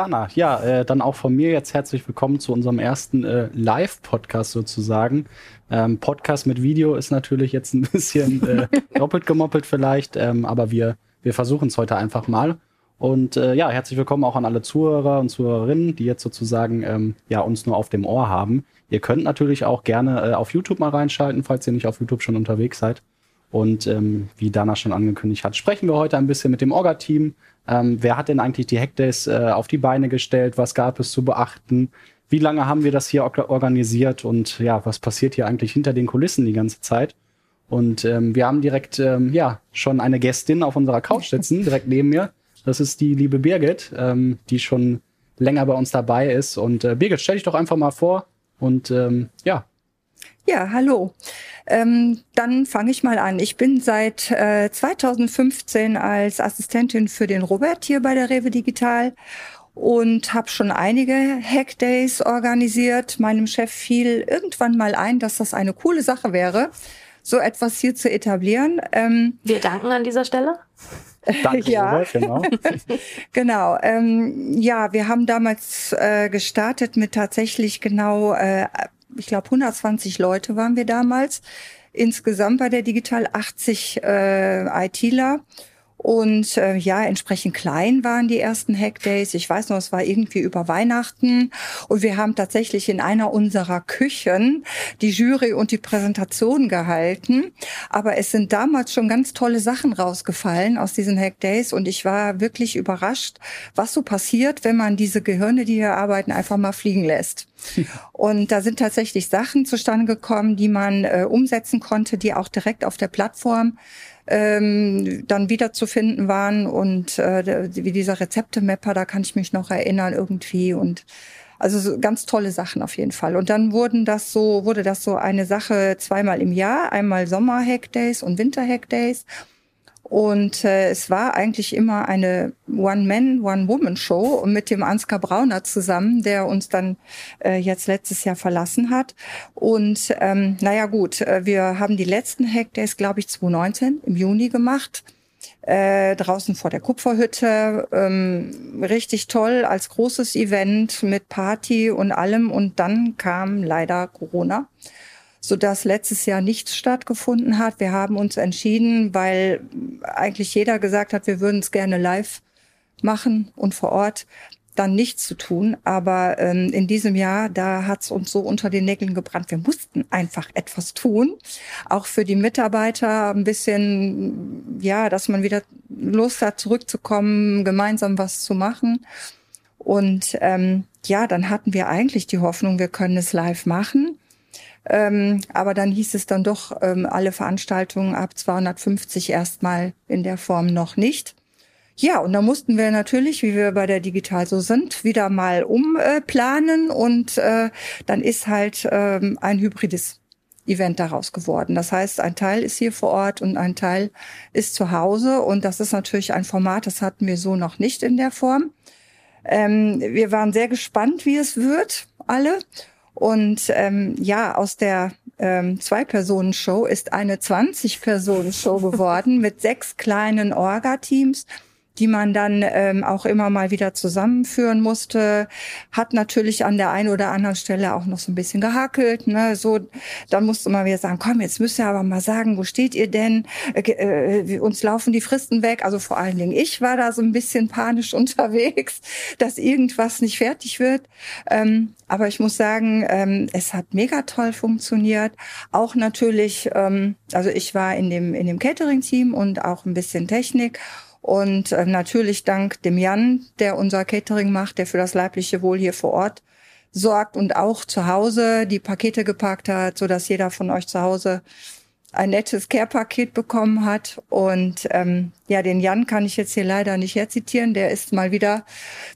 Anna, ja, äh, dann auch von mir jetzt herzlich willkommen zu unserem ersten äh, Live-Podcast sozusagen. Ähm, Podcast mit Video ist natürlich jetzt ein bisschen äh, doppelt gemoppelt vielleicht, ähm, aber wir, wir versuchen es heute einfach mal. Und äh, ja, herzlich willkommen auch an alle Zuhörer und Zuhörerinnen, die jetzt sozusagen ähm, ja uns nur auf dem Ohr haben. Ihr könnt natürlich auch gerne äh, auf YouTube mal reinschalten, falls ihr nicht auf YouTube schon unterwegs seid. Und ähm, wie Dana schon angekündigt hat, sprechen wir heute ein bisschen mit dem Orga-Team, ähm, wer hat denn eigentlich die Hackdays äh, auf die Beine gestellt? Was gab es zu beachten? Wie lange haben wir das hier organisiert? Und ja, was passiert hier eigentlich hinter den Kulissen die ganze Zeit? Und ähm, wir haben direkt ähm, ja schon eine Gästin auf unserer Couch sitzen, direkt neben mir. Das ist die liebe Birgit, ähm, die schon länger bei uns dabei ist. Und äh, Birgit, stell dich doch einfach mal vor und ähm, ja. Ja, hallo. Ähm, dann fange ich mal an. Ich bin seit äh, 2015 als Assistentin für den Robert hier bei der Rewe Digital und habe schon einige Hackdays organisiert. Meinem Chef fiel irgendwann mal ein, dass das eine coole Sache wäre, so etwas hier zu etablieren. Ähm, Wir danken an dieser Stelle. Danke, ja. Robert, genau. genau. Ähm, ja, wir haben damals äh, gestartet mit tatsächlich genau äh, ich glaube 120 Leute waren wir damals. Insgesamt bei der Digital 80 äh, ITler. Und äh, ja, entsprechend klein waren die ersten Hackdays. Ich weiß noch, es war irgendwie über Weihnachten. Und wir haben tatsächlich in einer unserer Küchen die Jury und die Präsentation gehalten. Aber es sind damals schon ganz tolle Sachen rausgefallen aus diesen Hackdays. Und ich war wirklich überrascht, was so passiert, wenn man diese Gehirne, die hier arbeiten, einfach mal fliegen lässt. Und da sind tatsächlich Sachen zustande gekommen, die man äh, umsetzen konnte, die auch direkt auf der Plattform ähm, dann wiederzufinden waren und äh, wie dieser Rezepte-Mapper, da kann ich mich noch erinnern irgendwie und also so ganz tolle Sachen auf jeden Fall. Und dann wurden das so, wurde das so eine Sache zweimal im Jahr, einmal Sommer-Hack-Days und Winter-Hack-Days. Und äh, es war eigentlich immer eine One-Man, One-Woman-Show mit dem Ansgar Brauner zusammen, der uns dann äh, jetzt letztes Jahr verlassen hat. Und ähm, naja gut, äh, wir haben die letzten Hackdays, glaube ich, 2019 im Juni gemacht. Äh, draußen vor der Kupferhütte. Ähm, richtig toll als großes Event mit Party und allem. Und dann kam leider Corona sodass letztes Jahr nichts stattgefunden hat. Wir haben uns entschieden, weil eigentlich jeder gesagt hat, wir würden es gerne live machen und vor Ort dann nichts zu tun. Aber ähm, in diesem Jahr, da hat es uns so unter den Nägeln gebrannt. Wir mussten einfach etwas tun. Auch für die Mitarbeiter ein bisschen, ja, dass man wieder Lust hat, zurückzukommen, gemeinsam was zu machen. Und ähm, ja, dann hatten wir eigentlich die Hoffnung, wir können es live machen. Ähm, aber dann hieß es dann doch, ähm, alle Veranstaltungen ab 250 erstmal in der Form noch nicht. Ja, und da mussten wir natürlich, wie wir bei der Digital so sind, wieder mal umplanen und äh, dann ist halt ähm, ein hybrides Event daraus geworden. Das heißt, ein Teil ist hier vor Ort und ein Teil ist zu Hause und das ist natürlich ein Format, das hatten wir so noch nicht in der Form. Ähm, wir waren sehr gespannt, wie es wird, alle. Und ähm, ja, aus der ähm, Zwei-Personen-Show ist eine 20-Personen-Show geworden mit sechs kleinen Orga-Teams die man dann ähm, auch immer mal wieder zusammenführen musste, hat natürlich an der einen oder anderen Stelle auch noch so ein bisschen gehackelt. Ne? So, dann musste man wieder sagen, komm, jetzt müsst ihr aber mal sagen, wo steht ihr denn? Äh, äh, uns laufen die Fristen weg. Also vor allen Dingen ich war da so ein bisschen panisch unterwegs, dass irgendwas nicht fertig wird. Ähm, aber ich muss sagen, ähm, es hat mega toll funktioniert. Auch natürlich, ähm, also ich war in dem in dem Catering-Team und auch ein bisschen Technik. Und äh, natürlich dank dem Jan, der unser Catering macht, der für das leibliche Wohl hier vor Ort sorgt und auch zu Hause die Pakete gepackt hat, so dass jeder von euch zu Hause ein nettes Care-Paket bekommen hat. Und ähm, ja, den Jan kann ich jetzt hier leider nicht herzitieren. Der ist mal wieder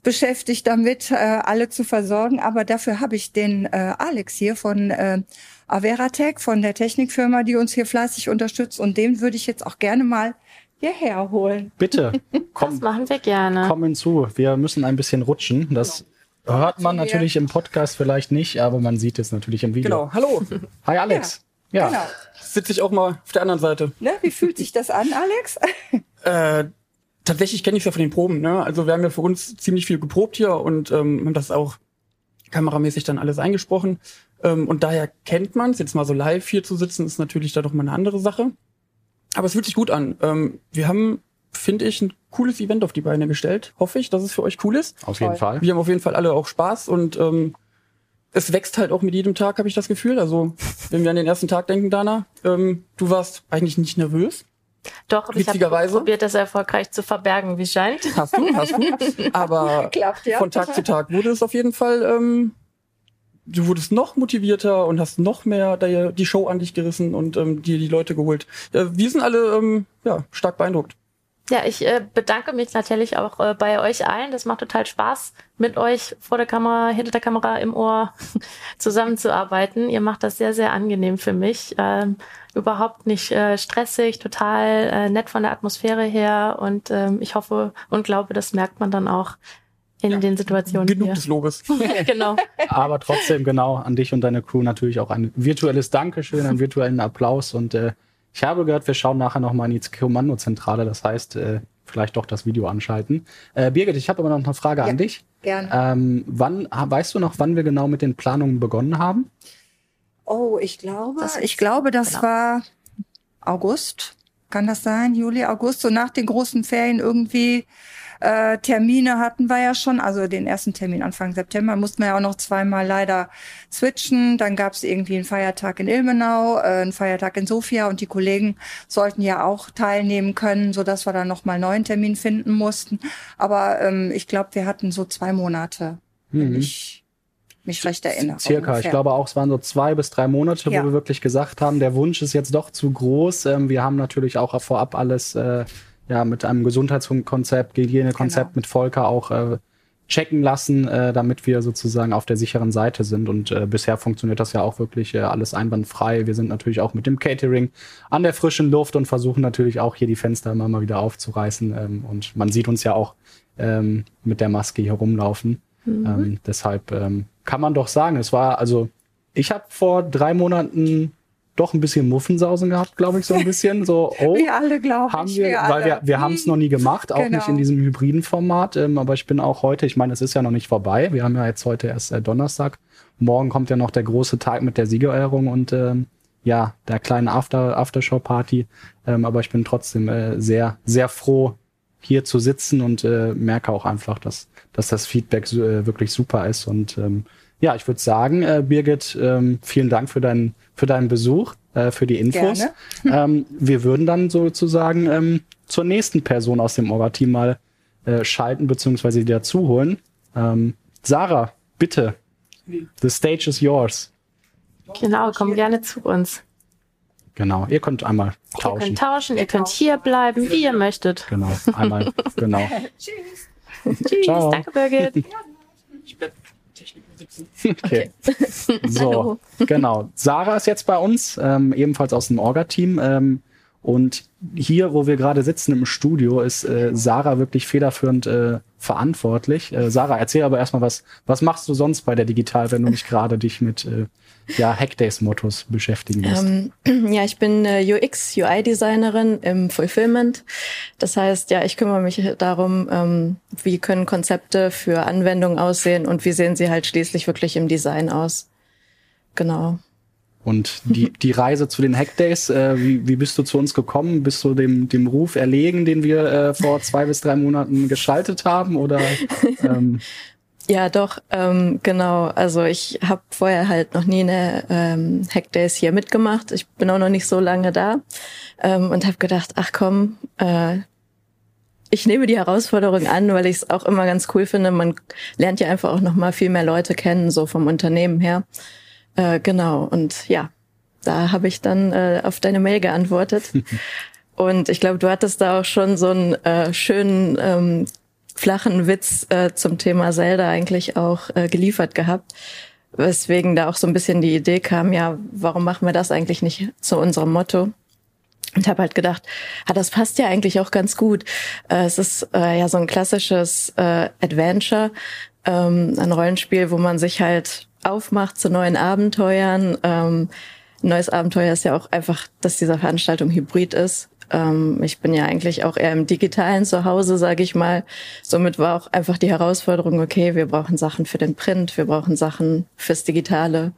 beschäftigt damit, äh, alle zu versorgen. Aber dafür habe ich den äh, Alex hier von äh, Averatech, von der Technikfirma, die uns hier fleißig unterstützt. Und den würde ich jetzt auch gerne mal hierher holen. Bitte, komm. Das machen wir gerne. Komm hinzu. Wir müssen ein bisschen rutschen. Das genau. hört man natürlich im Podcast vielleicht nicht, aber man sieht es natürlich im Video. Genau. Hallo. Hi Alex. Ja. ja. Genau. Sitze ich auch mal auf der anderen Seite. Ne? Wie fühlt sich das an, Alex? äh, tatsächlich kenne ich es ja von den Proben. Ne? Also wir haben ja für uns ziemlich viel geprobt hier und ähm, haben das auch kameramäßig dann alles eingesprochen. Ähm, und daher kennt man es. Jetzt mal so live hier zu sitzen, ist natürlich da doch mal eine andere Sache. Aber es fühlt sich gut an. Ähm, wir haben, finde ich, ein cooles Event auf die Beine gestellt. Hoffe ich, dass es für euch cool ist. Auf jeden Fall. Wir haben auf jeden Fall alle auch Spaß und ähm, es wächst halt auch mit jedem Tag, habe ich das Gefühl. Also, wenn wir an den ersten Tag denken, Dana, ähm, du warst eigentlich nicht nervös. Doch, ich habe probiert, das erfolgreich zu verbergen, wie scheint. Hast du, hast du. Aber Klappt, ja. von Tag zu Tag wurde es auf jeden Fall, ähm, du wurdest noch motivierter und hast noch mehr die, Show an dich gerissen und ähm, dir die Leute geholt. Äh, wir sind alle ähm, ja, stark beeindruckt. Ja, ich äh, bedanke mich natürlich auch äh, bei euch allen. Das macht total Spaß, mit euch vor der Kamera, hinter der Kamera, im Ohr zusammenzuarbeiten. Ihr macht das sehr, sehr angenehm für mich. Ähm, überhaupt nicht äh, stressig, total äh, nett von der Atmosphäre her. Und ähm, ich hoffe und glaube, das merkt man dann auch in Ja, den Situationen Genug hier. des Lobes. genau. Aber trotzdem genau an dich und deine Crew natürlich auch ein virtuelles Dankeschön, einen virtuellen Applaus und äh, ich habe gehört, wir schauen nachher noch mal in die Kommandozentrale, das heißt, äh, vielleicht doch das Video anschalten. Äh, Birgit, ich habe aber noch eine Frage Ja. an dich. Gerne. Ähm, wann weißt du noch, wann wir genau mit den Planungen begonnen haben? Oh, ich glaube, Das ich glaube, das genau. war August. Kann das sein? Juli, August, so nach den großen Ferien irgendwie. Äh, Termine hatten wir ja schon, also den ersten Termin Anfang September mussten wir ja auch noch zweimal leider switchen. Dann gab es irgendwie einen Feiertag in Ilmenau, äh, einen Feiertag in Sofia und die Kollegen sollten ja auch teilnehmen können, so dass wir dann noch mal einen neuen Termin finden mussten. Aber ähm, ich glaube, wir hatten so zwei Monate, wenn Mhm. ich mich recht erinnere. Circa. Ich ungefähr. glaube auch, es waren so zwei bis drei Monate, Ja. wo wir wirklich gesagt haben, der Wunsch ist jetzt doch zu groß. Ähm, wir haben natürlich auch vorab alles äh, ja mit einem Gesundheitskonzept, Hygienekonzept Genau. mit Volker auch äh, checken lassen, äh, damit wir sozusagen auf der sicheren Seite sind. Und äh, bisher funktioniert das ja auch wirklich äh, alles einwandfrei. Wir sind natürlich auch mit dem Catering an der frischen Luft und versuchen natürlich auch hier die Fenster immer mal wieder aufzureißen. Ähm, und man sieht uns ja auch ähm, mit der Maske hier rumlaufen. Ähm, deshalb ähm, kann man doch sagen, es war, also ich habe vor drei Monaten doch ein bisschen Muffensausen gehabt, glaube ich, so ein bisschen. So, oh, Wir alle, glaube haben ich. wir, weil wir, wir haben es noch nie gemacht, auch Genau. nicht in diesem hybriden Format. Ähm, aber ich bin auch heute, ich meine, es ist ja noch nicht vorbei. Wir haben ja jetzt heute erst äh, Donnerstag. Morgen kommt ja noch der große Tag mit der Siegerehrung und ähm, ja, der kleinen After, Aftershow-Party. Ähm, aber ich bin trotzdem äh, sehr, sehr froh, hier zu sitzen und äh, merke auch einfach, dass, dass das Feedback äh, wirklich super ist. Und ähm, ja, ich würde sagen, äh, Birgit, ähm, vielen Dank für deinen, für deinen Besuch, äh, für die Infos. Gerne. ähm, wir würden dann sozusagen ähm, zur nächsten Person aus dem Orga-Team mal äh, schalten, beziehungsweise die dazu holen. Ähm, Sarah, bitte. The stage is yours. Genau, komm gerne zu uns. Genau, ihr könnt einmal Ihr tauschen. könnt tauschen, ihr könnt hier bleiben, wie ihr möchtet. Genau, einmal, genau. Tschüss. Tschüss, Ciao. danke Birgit. Ich bleib Technik sitzen. Okay. So, genau. Sarah ist jetzt bei uns, ähm, ebenfalls aus dem Orga-Team. Ähm, und hier, wo wir gerade sitzen im Studio, ist äh, Sarah wirklich federführend äh, verantwortlich. Äh, Sarah, erzähl aber erstmal was, was machst du sonst bei der Digital, wenn du nicht gerade dich mit äh, ja, Hackdays-Mottos beschäftigen musst? Ähm, ja, ich bin äh, UX, UI-Designerin im Fulfillment. Das heißt, ja, ich kümmere mich darum, ähm, wie können Konzepte für Anwendungen aussehen und wie sehen sie halt schließlich wirklich im Design aus. Genau. Und die, die Reise zu den Hackdays, äh, wie, wie bist du zu uns gekommen? Bist du dem, dem Ruf erlegen, den wir äh, vor zwei bis drei Monaten geschaltet haben? Oder ähm, Ja, doch, ähm, genau. Also ich habe vorher halt noch nie eine ähm, Hackdays hier mitgemacht. Ich bin auch noch nicht so lange da ähm, und habe gedacht, ach komm, äh, ich nehme die Herausforderung an, weil ich es auch immer ganz cool finde. Man lernt ja einfach auch noch mal viel mehr Leute kennen, so vom Unternehmen her. Äh, genau. Und ja, da habe ich dann äh, auf deine Mail geantwortet. Und ich glaube, du hattest da auch schon so einen äh, schönen ähm, flachen Witz äh, zum Thema Zelda eigentlich auch äh, geliefert gehabt. Weswegen da auch so ein bisschen die Idee kam, ja, warum machen wir das eigentlich nicht zu unserem Motto? Und habe halt gedacht, ah, das passt ja eigentlich auch ganz gut. Äh, es ist äh, ja so ein klassisches äh, Adventure, ähm, ein Rollenspiel, wo man sich halt aufmacht zu neuen Abenteuern. Ähm, neues Abenteuer ist ja auch einfach, dass diese Veranstaltung hybrid ist. ähm, ich bin ja eigentlich auch eher im digitalen Zuhause, sage ich mal. Somit war auch einfach die Herausforderung, okay, wir brauchen Sachen für den Print, wir brauchen Sachen fürs Digitale.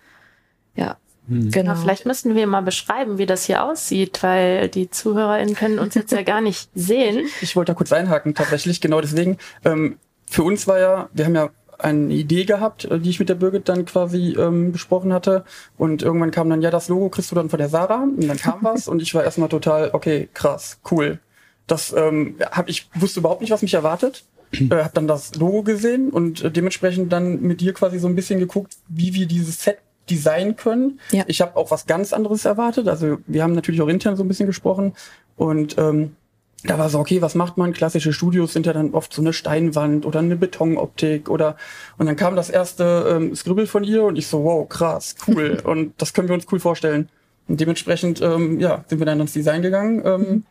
Ja, hm. Genau. Ja, vielleicht müssten wir mal beschreiben, wie das hier aussieht, weil die ZuhörerInnen können uns jetzt ja gar nicht sehen. Ich wollte da kurz einhaken, tatsächlich, genau deswegen. Ähm, für uns war ja, wir haben ja eine Idee gehabt, äh, die ich mit der Birgit dann quasi ähm, besprochen hatte. Und irgendwann kam dann, ja, das Logo kriegst du dann von der Sarah. Und dann kam was und ich war erstmal total, okay, krass, cool. Das ähm, hab ich wusste überhaupt nicht, was mich erwartet. Äh, hab dann das Logo gesehen und äh, dementsprechend dann mit dir quasi so ein bisschen geguckt, wie wir dieses Set designen können. Ja. Ich habe auch was ganz anderes erwartet. Also wir haben natürlich auch intern so ein bisschen gesprochen und ähm, da war so, okay, was macht man? Klassische Studios sind ja dann oft so eine Steinwand oder eine Betonoptik oder und dann kam das erste ähm, Scribble von ihr und ich so, wow, krass, cool und das können wir uns cool vorstellen. Und dementsprechend, ähm, ja, sind wir dann ins Design gegangen. Ähm, mhm.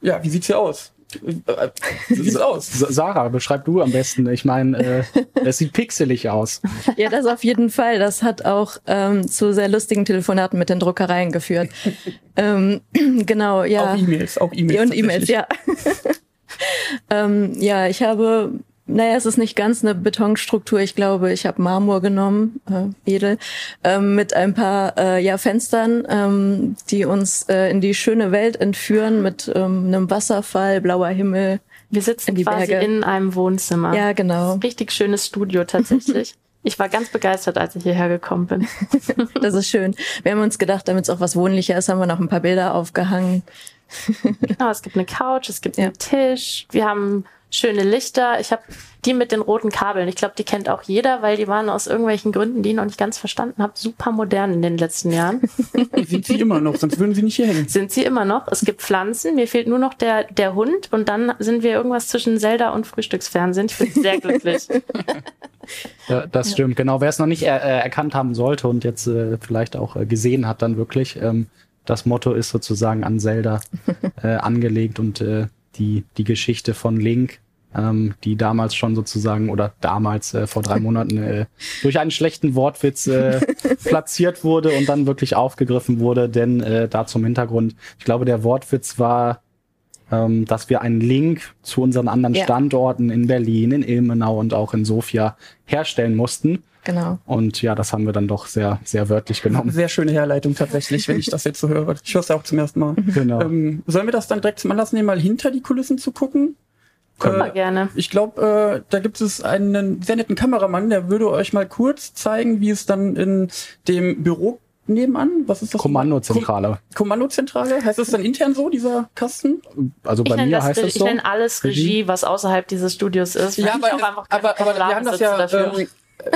Ja, wie sieht's hier aus? Wie sieht's aus? Sarah, beschreib du am besten. Ich meine, äh, es sieht pixelig aus. Ja, das auf jeden Fall. Das hat auch ähm, zu sehr lustigen Telefonaten mit den Druckereien geführt. ähm, genau, ja. Auch E-Mails, auch E-Mails. Und E-Mails, ja. ähm, ja, ich habe naja, es ist nicht ganz eine Betonstruktur. Ich glaube, ich habe Marmor genommen, äh, edel, ähm, mit ein paar äh, ja, Fenstern, ähm, die uns äh, in die schöne Welt entführen, mit ähm, einem Wasserfall, blauer Himmel. Wir sitzen in quasi Berge. in einem Wohnzimmer. Ja, genau. Richtig schönes Studio tatsächlich. Ich war ganz begeistert, als ich hierher gekommen bin. das ist schön. Wir haben uns gedacht, damit es auch was wohnlicher ist, haben wir noch ein paar Bilder aufgehangen. genau, es gibt eine Couch, es gibt ja. einen Tisch. Wir haben schöne Lichter. Ich habe die mit den roten Kabeln. Ich glaube, die kennt auch jeder, weil die waren aus irgendwelchen Gründen, die ich noch nicht ganz verstanden habe, super modern in den letzten Jahren. Sind sie immer noch, sonst würden sie nicht hier hängen. Sind sie immer noch. Es gibt Pflanzen, mir fehlt nur noch der, der Hund und dann sind wir irgendwas zwischen Zelda und Frühstücksfernsehen. Ich bin sehr glücklich. Ja, das stimmt, genau. Wer es noch nicht er, äh, erkannt haben sollte und jetzt äh, vielleicht auch äh, gesehen hat, dann wirklich, ähm, das Motto ist sozusagen an Zelda äh, angelegt und äh, die, die Geschichte von Link, ähm, die damals schon sozusagen oder damals äh, vor drei Monaten äh, durch einen schlechten Wortwitz äh, platziert wurde und dann wirklich aufgegriffen wurde. Denn äh, da zum Hintergrund, ich glaube, der Wortwitz war, ähm, dass wir einen Link zu unseren anderen ja. Standorten in Berlin, in Ilmenau und auch in Sofia herstellen mussten. Genau. Und ja, das haben wir dann doch sehr, sehr wörtlich genommen. Sehr schöne Herleitung tatsächlich, wenn ich das jetzt so höre. Ich höre es ja auch zum ersten Mal. Genau. Ähm, sollen wir das dann direkt zum Anlass nehmen, mal hinter die Kulissen zu gucken? Können äh, wir gerne. Ich glaube, äh, da gibt es einen sehr netten Kameramann, der würde euch mal kurz zeigen, wie es dann in dem Büro nebenan? Was ist das? Kommandozentrale. Kommandozentrale? Heißt das dann intern so, dieser Kasten? Also bei mir heißt das so. Ich nenne alles Regie, was außerhalb dieses Studios ist. Ja, aber, aber, aber wir haben das ja, ähm,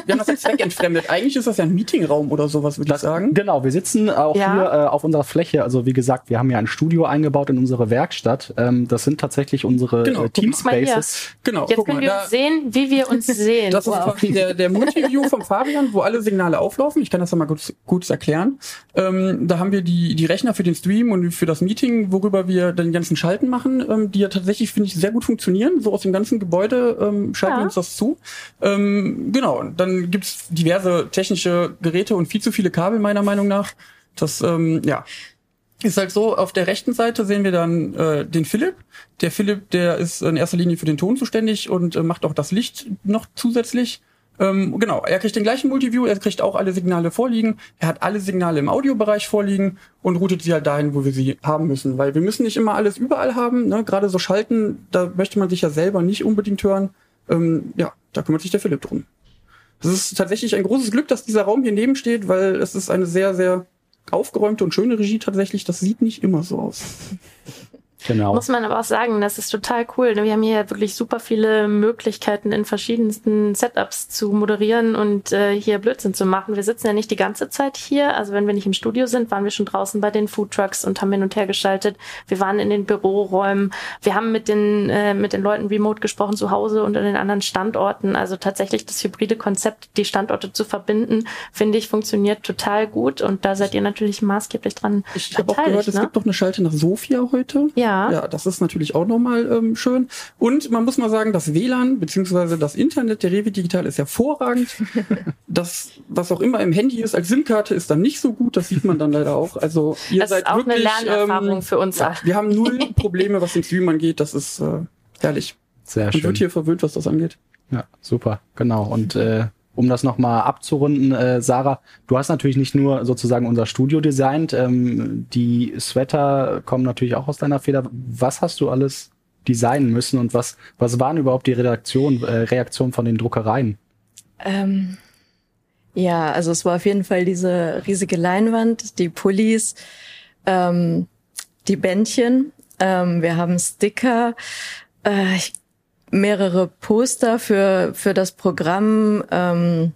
wir haben das jetzt zweckentfremdet. Eigentlich ist das ja ein Meetingraum oder sowas, würde ich sagen. Genau, wir sitzen auch ja. hier äh, auf unserer Fläche. Also wie gesagt, wir haben ja ein Studio eingebaut in unsere Werkstatt. Ähm, das sind tatsächlich unsere genau, äh, Teamspaces. Genau, Jetzt können mal, wir uns sehen, wie wir uns sehen. Das wow. ist der, der Multiview vom Fabian, wo alle Signale auflaufen. Ich kann das ja mal kurz, kurz erklären. Ähm, da haben wir die, die Rechner für den Stream und für das Meeting, worüber wir den ganzen Schalten machen, ähm, die ja tatsächlich, finde ich, sehr gut funktionieren. So aus dem ganzen Gebäude ähm, schalten ja. wir uns das zu. Ähm, genau, dann gibt's diverse technische Geräte und viel zu viele Kabel meiner Meinung nach. Das ähm, ja ist halt so, auf der rechten Seite sehen wir dann äh, den Philipp. Der Philipp, der ist in erster Linie für den Ton zuständig und äh, macht auch das Licht noch zusätzlich. Ähm, genau, er kriegt den gleichen Multiview, er kriegt auch alle Signale vorliegen, er hat alle Signale im Audiobereich vorliegen und routet sie halt dahin, wo wir sie haben müssen. Weil wir müssen nicht immer alles überall haben, ne? gerade so schalten, da möchte man sich ja selber nicht unbedingt hören. Ähm, ja, da kümmert sich der Philipp drum. Es ist tatsächlich ein großes Glück, dass dieser Raum hier neben steht, weil es ist eine sehr, sehr aufgeräumte und schöne Regie tatsächlich. Das sieht nicht immer so aus. Genau. Muss man aber auch sagen, das ist total cool. Wir haben hier wirklich super viele Möglichkeiten in verschiedensten Setups zu moderieren und äh, hier Blödsinn zu machen. Wir sitzen ja nicht die ganze Zeit hier. Also wenn wir nicht im Studio sind, waren wir schon draußen bei den Food Trucks und haben hin und her geschaltet. Wir waren in den Büroräumen. Wir haben mit den, äh, mit den Leuten remote gesprochen zu Hause und an den anderen Standorten. Also tatsächlich das hybride Konzept, die Standorte zu verbinden, finde ich, funktioniert total gut. Und da seid ihr natürlich maßgeblich dran. Ich habe auch gehört, ne? es gibt doch eine Schalte nach Sofia heute. Ja, Ja. Ja, das ist natürlich auch nochmal ähm, schön. Und man muss mal sagen, das WLAN beziehungsweise das Internet der Rewe Digital ist hervorragend. das, was auch immer im Handy ist als SIM-Karte, ist dann nicht so gut. Das sieht man dann leider auch. Also ihr Das seid ist auch wirklich, eine Lernerfahrung ähm, für uns ja, alle. wir haben null Probleme, was den Stream angeht. Das ist äh, herrlich. Sehr Man schön. wird hier verwöhnt, was das angeht. Ja, super, genau. Und äh, um das nochmal abzurunden, äh, Sarah, du hast natürlich nicht nur sozusagen unser Studio designt, ähm, die Sweater kommen natürlich auch aus deiner Feder. Was hast du alles designen müssen und was, was waren überhaupt die Redaktion, äh, Reaktionen von den Druckereien? Ähm, ja, also es war auf jeden Fall diese riesige Leinwand, die Pullis, ähm, die Bändchen. Ähm, wir haben Sticker, äh, ich- mehrere Poster für für das Programm. Ähm,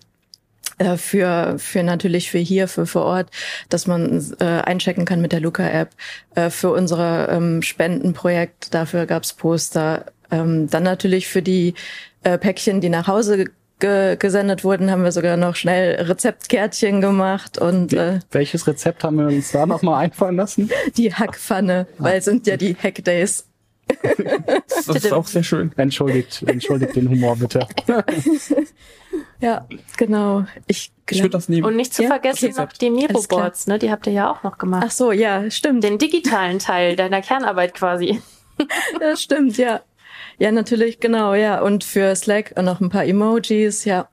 äh, für für natürlich für hier für vor Ort, dass man äh, einchecken kann mit der Luca App. Äh, für unser ähm, Spendenprojekt dafür gab's Poster. Ähm, dann natürlich für die äh, Päckchen, die nach Hause ge gesendet wurden, haben wir sogar noch schnell Rezeptkärtchen gemacht und äh, Welches Rezept haben wir uns da nochmal einfallen lassen? die Hackpfanne, weil es sind ja die Hackdays. Das ist auch sehr schön. Entschuldigt, entschuldigt den Humor bitte. Ja, genau. Ich, Ich würde das nehmen. Und nicht zu Ja, vergessen noch die. Miro-Boards, ne? Die habt ihr ja auch noch gemacht. Ach so, ja, stimmt. Den digitalen Teil deiner Kernarbeit quasi. Ja, stimmt, ja. Ja, natürlich, genau, ja. Und für Slack noch ein paar Emojis, ja.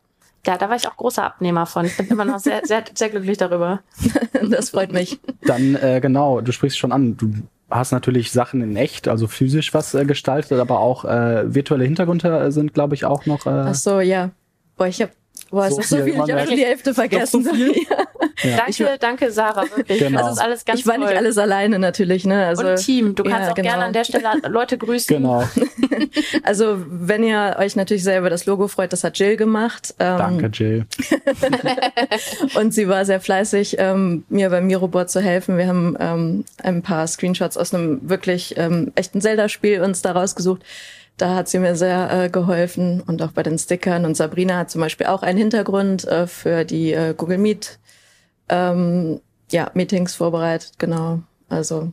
Ja, da war ich auch großer Abnehmer von. Ich bin immer noch sehr, sehr, sehr glücklich darüber. Das freut mich. Dann, äh, genau, du sprichst schon an. Du hast natürlich Sachen in echt, also physisch was äh, gestaltet, aber auch äh, virtuelle Hintergründe sind, glaube ich, auch noch. Äh, Ach so, ja. Boah, ich hab, boah, So ist so viel, ich habe schon die Hälfte vergessen. So viel? Ja. Ja. Danke, danke, Sarah, wirklich. Genau. Das ist alles ganz ich war toll. nicht alles alleine natürlich, ne? Also, und Team. Du ja, kannst auch genau. gerne an der Stelle Leute grüßen. genau. Also, wenn ihr euch natürlich selber das Logo freut, das hat Jill gemacht. Ähm, Danke, Jill. Und sie war sehr fleißig, ähm, mir beim Mirobot zu helfen. Wir haben ähm, ein paar Screenshots aus einem wirklich ähm, echten Zelda-Spiel uns da rausgesucht. Da hat sie mir sehr äh, geholfen und auch bei den Stickern. Und Sabrina hat zum Beispiel auch einen Hintergrund äh, für die äh, Google Meet ähm, ja, Meetings vorbereitet. Genau. Also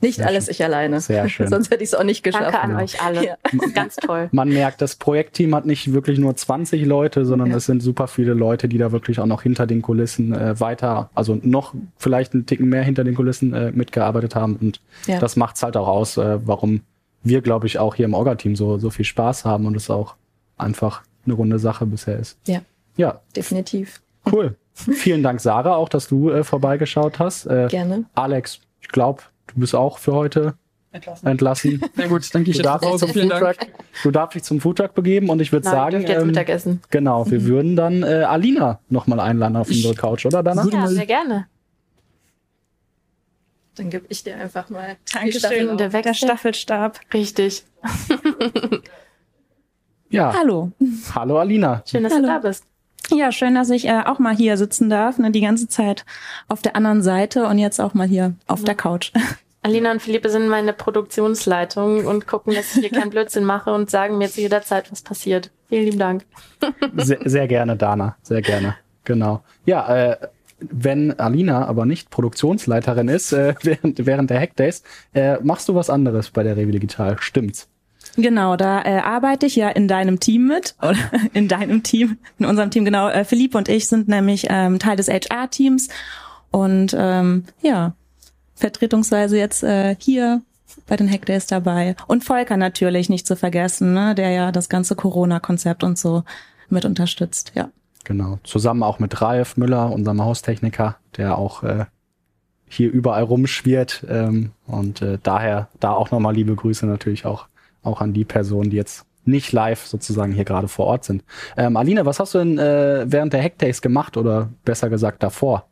nicht Sehr alles schön. ich alleine. Sehr schön. Sonst hätte ich es auch nicht geschafft. Danke an Ja. euch alle. Ja. Ganz toll. Man merkt, das Projektteam hat nicht wirklich nur 20 Leute, sondern Ja. es sind super viele Leute, die da wirklich auch noch hinter den Kulissen äh, weiter, also noch vielleicht einen Ticken mehr hinter den Kulissen äh, mitgearbeitet haben. Und Ja. das macht's halt auch aus, äh, warum wir, glaube ich, auch hier im Orga-Team so, so viel Spaß haben und es auch einfach eine runde Sache bisher ist. Ja. Ja, Definitiv. cool. Vielen Dank, Sarah, auch, dass du äh, vorbeigeschaut hast. Äh, Gerne. Alex, ich glaube, du bist auch für heute entlassen. Na gut, dann gehe ich Du jetzt darfst. Vielen Dank. Foodtruck, du darfst dich zum Foodtruck begeben und ich würde sagen, jetzt ähm, Mittagessen. genau, wir würden dann äh, Alina nochmal einladen auf unsere Couch, oder Dana? Ja, sehr gerne. Dann gebe ich dir einfach mal die Dankeschön. Der Der. Staffelstab. Richtig. Ja, Hallo. hallo Alina. Schön, dass Hallo. du da bist. Ja, schön, dass ich äh, auch mal hier sitzen darf, ne, die ganze Zeit auf der anderen Seite und jetzt auch mal hier auf der Couch. Alina und Philippe sind meine Produktionsleitung und gucken, dass ich hier keinen Blödsinn mache und sagen mir zu jeder Zeit, was passiert. Vielen lieben Dank. Sehr, sehr gerne, Dana, sehr gerne. Genau. Ja, äh, wenn Alina aber nicht Produktionsleiterin ist, äh, während, während der Hackdays, äh, machst du was anderes bei der Rewe Digital, stimmt's? Genau, da äh, arbeite ich ja in deinem Team mit oder in deinem Team, in unserem Team genau. Äh, Philippe und ich sind nämlich ähm, Teil des HR-Teams und ähm, ja vertretungsweise jetzt äh, hier bei den Hackdays dabei und Volker natürlich nicht zu vergessen, ne, der ja das ganze Corona-Konzept und so mit unterstützt. Ja. Genau. Zusammen auch mit Ralf Müller, unserem Haustechniker, der auch äh, hier überall rumschwirrt. Ähm, und äh, daher da auch nochmal liebe Grüße natürlich auch, auch an die Personen, die jetzt nicht live sozusagen hier gerade vor Ort sind. Ähm, Alina, was hast du denn äh, während der Hackdays gemacht oder besser gesagt davor?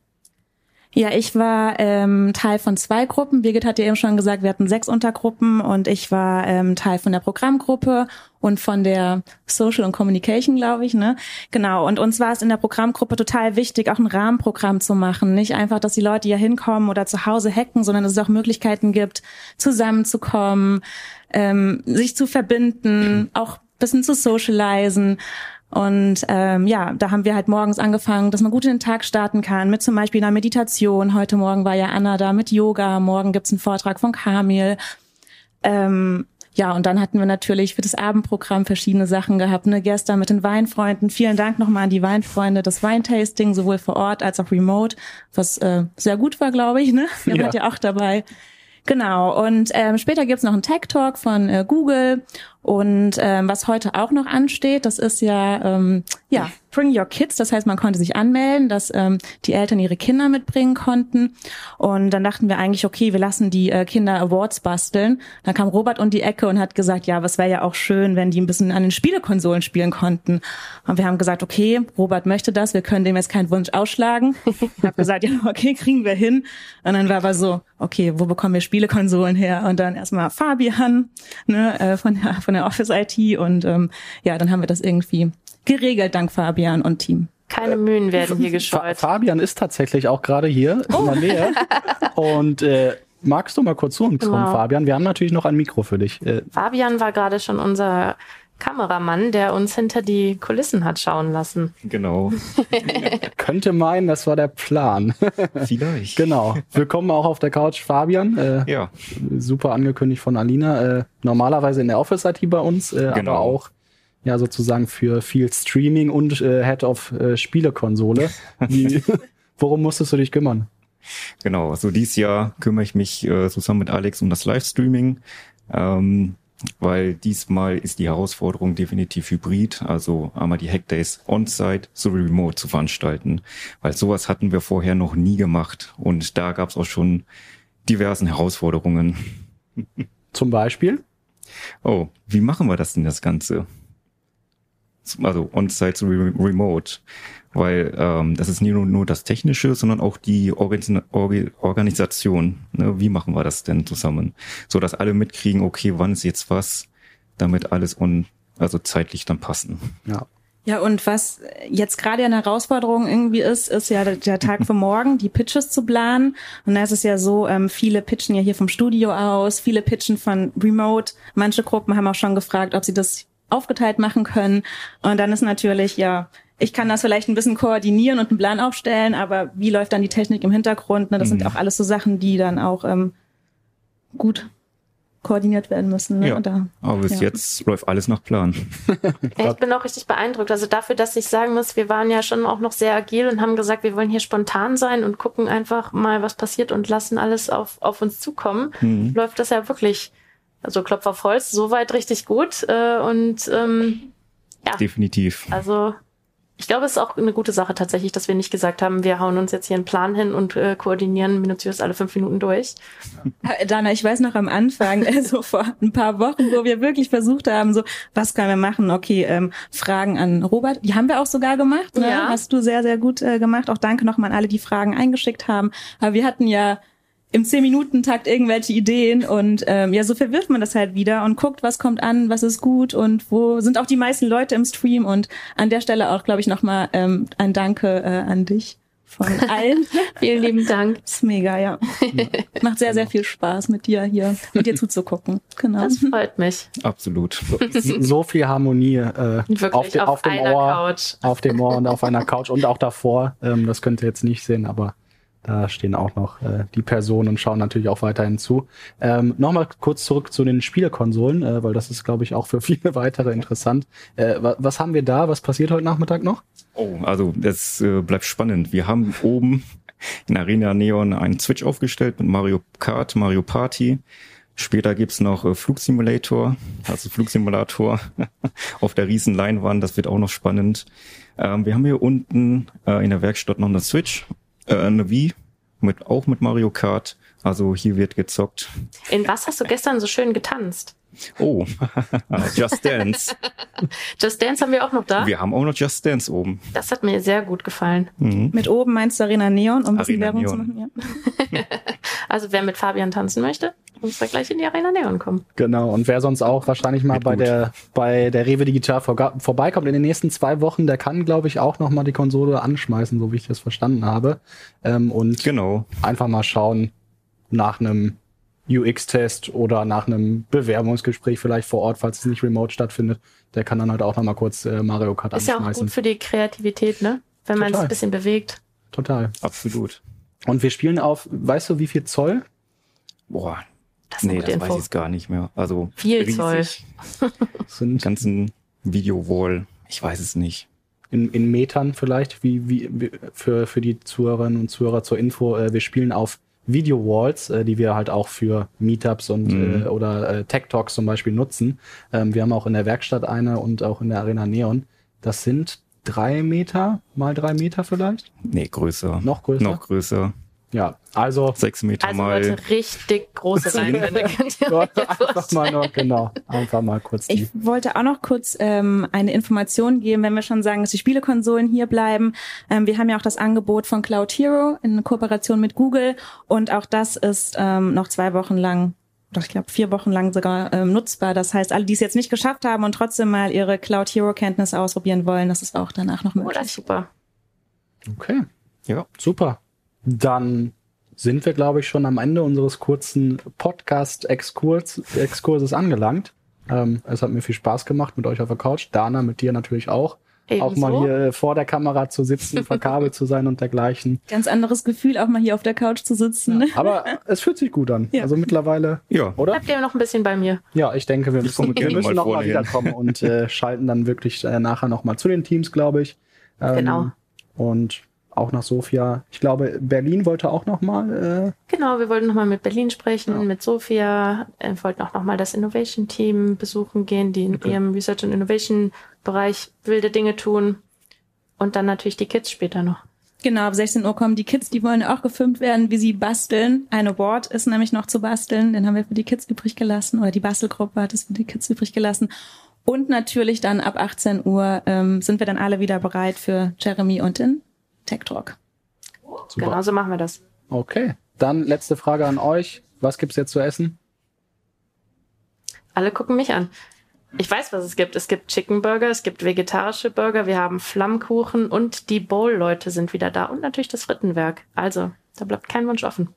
Ja, ich war ähm, Teil von zwei Gruppen. Birgit hat ja eben schon gesagt, wir hatten sechs Untergruppen und ich war ähm, Teil von der Programmgruppe und von der Social und Communication, glaube ich, ne? Genau. Und uns war es in der Programmgruppe total wichtig, auch ein Rahmenprogramm zu machen. Nicht einfach, dass die Leute hier hinkommen oder zu Hause hacken, sondern dass es auch Möglichkeiten gibt, zusammenzukommen, ähm, sich zu verbinden, auch bisschen zu socialisen. Und ähm, ja, da haben wir halt morgens angefangen, dass man gut in den Tag starten kann, mit zum Beispiel einer Meditation. Heute Morgen war ja Anna da mit Yoga, morgen gibt's einen Vortrag von Kamil. Ähm, ja, und dann hatten wir natürlich für das Abendprogramm verschiedene Sachen gehabt. Ne? Gestern mit den Weinfreunden. Vielen Dank nochmal an die Weinfreunde. Das Weintasting, sowohl vor Ort als auch remote, was äh, sehr gut war, glaube ich. Ne? Ihr Ja. wart ja auch dabei. Genau, und ähm, später gibt's noch einen Tech Talk von äh, Google. Und ähm, was heute auch noch ansteht, das ist ja, ähm, ja, Bring Your Kids. Das heißt, man konnte sich anmelden, dass ähm, die Eltern ihre Kinder mitbringen konnten. Und dann dachten wir eigentlich, okay, wir lassen die äh, Kinder Awards basteln. Dann kam Robert um die Ecke und hat gesagt, ja, was wäre ja auch schön, wenn die ein bisschen an den Spielekonsolen spielen konnten. Und wir haben gesagt, okay, Robert möchte das, wir können dem jetzt keinen Wunsch ausschlagen. Ich habe gesagt, ja, okay, kriegen wir hin. Und dann war aber so, okay, wo bekommen wir Spielekonsolen her? Und dann erstmal Fabian ne, äh, von, der, von der Office IT und ähm, ja, dann haben wir das irgendwie geregelt dank Fabian und Team. Keine Mühen werden hier gescheut. Fabian ist tatsächlich auch gerade hier in der Nähe. Und äh, magst du mal kurz zu uns kommen, Genau. Fabian? Wir haben natürlich noch ein Mikro für dich. Äh, Fabian war gerade schon unser Kameramann, der uns hinter die Kulissen hat schauen lassen. Genau, könnte meinen, das war der Plan. vielleicht. genau. Willkommen auch auf der Couch, Fabian. Äh, Ja, super angekündigt von Alina. Äh, normalerweise in der Office-IT bei uns, äh, Genau. aber auch ja sozusagen für viel Streaming und äh, Head of äh, Spielekonsole. Wie, worum musstest du dich kümmern? genau. Also dieses Jahr kümmere ich mich äh, zusammen mit Alex um das Livestreaming, ähm, weil diesmal ist die Herausforderung definitiv hybrid, also einmal die Hackdays on-site sowie remote zu veranstalten, weil sowas hatten wir vorher noch nie gemacht und da gab es auch schon diversen Herausforderungen. Zum Beispiel? Oh, wie machen wir das denn das Ganze? Also on-site zu re remote. Weil ähm, das ist nicht nur, nur das Technische, sondern auch die Organ Orgi- Organisation. Ne? Wie machen wir das denn zusammen? So dass alle mitkriegen, okay, wann ist jetzt was, damit alles on, also zeitlich dann passen. Ja. Ja, und was jetzt gerade eine Herausforderung irgendwie ist, ist ja der, der Tag für morgen, die Pitches zu planen. Und da ist es ja so, ähm, viele pitchen ja hier vom Studio aus, viele pitchen von Remote. Manche Gruppen haben auch schon gefragt, ob sie das aufgeteilt machen können. Und dann ist natürlich, ja, ich kann das vielleicht ein bisschen koordinieren und einen Plan aufstellen, aber wie läuft dann die Technik im Hintergrund? Ne? Das sind Mhm. auch alles so Sachen, die dann auch ähm, gut koordiniert werden müssen. Ne? Ja. Da, Aber bis Ja. jetzt läuft alles nach Plan. Ja, ich bin auch richtig beeindruckt. Also dafür, dass ich sagen muss, wir waren ja schon auch noch sehr agil und haben gesagt, wir wollen hier spontan sein und gucken einfach mal, was passiert und lassen alles auf, auf uns zukommen. Mhm. Läuft das ja wirklich, also Klopf auf Holz, soweit richtig gut. Äh, und ähm, ja, Definitiv. also ich glaube, es ist auch eine gute Sache tatsächlich, dass wir nicht gesagt haben, wir hauen uns jetzt hier einen Plan hin und äh, koordinieren minutiös alle fünf Minuten durch. Äh, Dana, ich weiß noch am Anfang, äh, so vor ein paar Wochen, wo wir wirklich versucht haben, so, was können wir machen? Okay, ähm, Fragen an Robert, die haben wir auch sogar gemacht, ne? Ja. Hast du sehr, sehr gut äh, gemacht. Auch danke nochmal an alle, die Fragen eingeschickt haben. Aber wir hatten ja im 10-Minuten-Takt irgendwelche Ideen und ähm, ja, so verwirft man das halt wieder und guckt, was kommt an, was ist gut und wo sind auch die meisten Leute im Stream und an der Stelle auch, glaube ich, nochmal ähm, ein Danke äh, an dich von allen. Vielen lieben Dank. ist mega, ja. Macht sehr, sehr viel Spaß mit dir hier, mit dir zuzugucken. Genau. Das freut mich. Absolut. So viel Harmonie äh, Wirklich auf, de, auf, dem einer Ohr, Couch. auf dem Ohr und auf einer Couch und auch davor. Ähm, das könnt ihr jetzt nicht sehen, aber da stehen auch noch äh, die Personen und schauen natürlich auch weiterhin zu. Ähm, Nochmal kurz zurück zu den Spielekonsolen, äh, weil das ist, glaube ich, auch für viele weitere interessant. Äh, wa was haben wir da? Was passiert heute Nachmittag noch? Oh, also das äh, bleibt spannend. Wir haben oben in Arena Neon einen Switch aufgestellt mit Mario Kart, Mario Party. Später gibt's noch äh, Flugsimulator, also Flugsimulator auf der riesen Leinwand. Das wird auch noch spannend. Ähm, wir haben hier unten äh, in der Werkstatt noch eine Switch, äh, eine Wii, mit, auch mit Mario Kart. Also hier wird gezockt. In was hast du gestern so schön getanzt? Oh, Just Dance. Just Dance haben wir auch noch da. Wir haben auch noch Just Dance oben. Das hat mir sehr gut gefallen. Mhm. Mit oben meinst du Arena Neon, um ein bisschen Arena Werbung zu machen? Ja. Also wer mit Fabian tanzen möchte, muss da gleich in die Arena Neon kommen. Genau, und wer sonst auch wahrscheinlich mal bei gut. der, bei der Rewe Digital vorga- vorbeikommt in den nächsten zwei Wochen, der kann, glaube ich, auch noch mal die Konsole anschmeißen, so wie ich das verstanden habe. Ähm, und Genau. einfach mal schauen nach einem UX-Test oder nach einem Bewerbungsgespräch vielleicht vor Ort, falls es nicht remote stattfindet. Der kann dann halt auch noch mal kurz äh, Mario Kart Ist ja auch anschmeißen. gut für die Kreativität, ne? Wenn man es ein bisschen bewegt. Total. Absolut. Und wir spielen auf, weißt du, wie viel Zoll? Boah, Das Nee, das weiß Info. ich jetzt gar nicht mehr. Also Viel riesig. Das sind ganzen Video-Wall. Ich weiß es nicht. in, in Metern vielleicht, wie, wie, wie für, für die Zuhörerinnen und Zuhörer zur Info. Äh, wir spielen auf Video-Walls, äh, die wir halt auch für Meetups und Mhm. äh, oder äh, Tech Talks zum Beispiel nutzen. Ähm, wir haben auch in der Werkstatt eine und auch in der Arena Neon. Das sind drei Meter mal drei Meter vielleicht. Nee, größer. Noch größer? Noch größer. Ja, also Sechs Meter Also mal. Leute, richtig große Leinwände einfach mal noch, genau, einfach mal kurz die. Ich wollte auch noch kurz ähm, eine Information geben, wenn wir schon sagen, dass die Spielekonsolen hier bleiben. Ähm, wir haben ja auch das Angebot von Cloud Hero in Kooperation mit Google und auch das ist ähm, noch zwei Wochen lang, doch ich glaube vier Wochen lang sogar ähm, nutzbar. Das heißt, alle, die es jetzt nicht geschafft haben und trotzdem mal ihre Cloud Hero Kenntnisse ausprobieren wollen, das ist auch danach noch Oh, das ist möglich. super. Okay, Ja. super. Dann sind wir, glaube ich, schon am Ende unseres kurzen Podcast-Exkurs Exkurses angelangt. Ähm, es hat mir viel Spaß gemacht mit euch auf der Couch. Dana, mit dir natürlich auch. Auch Ebenso. mal hier äh, vor der Kamera zu sitzen, verkabelt zu sein und dergleichen. Ganz anderes Gefühl, auch mal hier auf der Couch zu sitzen. Ne? Aber es fühlt sich gut an. Ja. Also mittlerweile, Ja. oder? Bleibt ihr noch ein bisschen bei mir? Ja, ich denke, wir müssen, wir müssen mal noch mal wiederkommen und äh, schalten dann wirklich äh, nachher noch mal zu den Teams, glaube ich. Ähm, Genau. Und auch nach Sofia. Ich glaube, Berlin wollte auch noch mal. Äh, Genau, wir wollten nochmal mit Berlin sprechen, Ja. mit Sophia, äh, wollten auch nochmal das Innovation Team besuchen gehen, die in Okay. ihrem Research und Innovation Bereich wilde Dinge tun. Und dann natürlich die Kids später noch. Genau, ab 16 Uhr kommen die Kids, die wollen auch gefilmt werden, wie sie basteln. Ein Award ist nämlich noch zu basteln, den haben wir für die Kids übrig gelassen oder die Bastelgruppe hat es für die Kids übrig gelassen. Und natürlich dann ab 18 Uhr ähm, sind wir dann alle wieder bereit für Jeremy und den Tech Talk. super. Genau so machen wir das. Okay. Dann letzte Frage an euch. Was gibt's jetzt zu essen? Alle gucken mich an. Ich weiß, was es gibt. Es gibt Chicken Burger, es gibt vegetarische Burger, wir haben Flammkuchen und die Bowl-Leute sind wieder da und natürlich das Frittenwerk. Also, da bleibt kein Wunsch offen.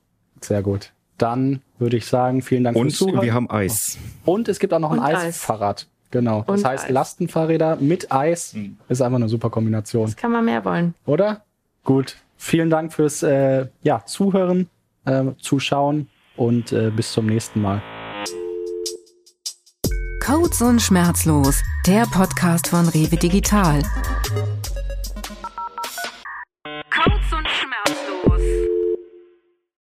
Sehr gut. Dann würde ich sagen, vielen Dank Und fürs Zuhören. wir haben Eis. Und es gibt auch noch ein Und Eis. Eisfahrrad. Genau. Das Und heißt, Eis. Lastenfahrräder mit Eis ist einfach eine super Kombination, Das kann man mehr wollen. oder? Gut. Vielen Dank fürs äh, ja, Zuhören, äh, Zuschauen und äh, bis zum nächsten Mal. Codes und Schmerzlos, der Podcast von Rewe Digital.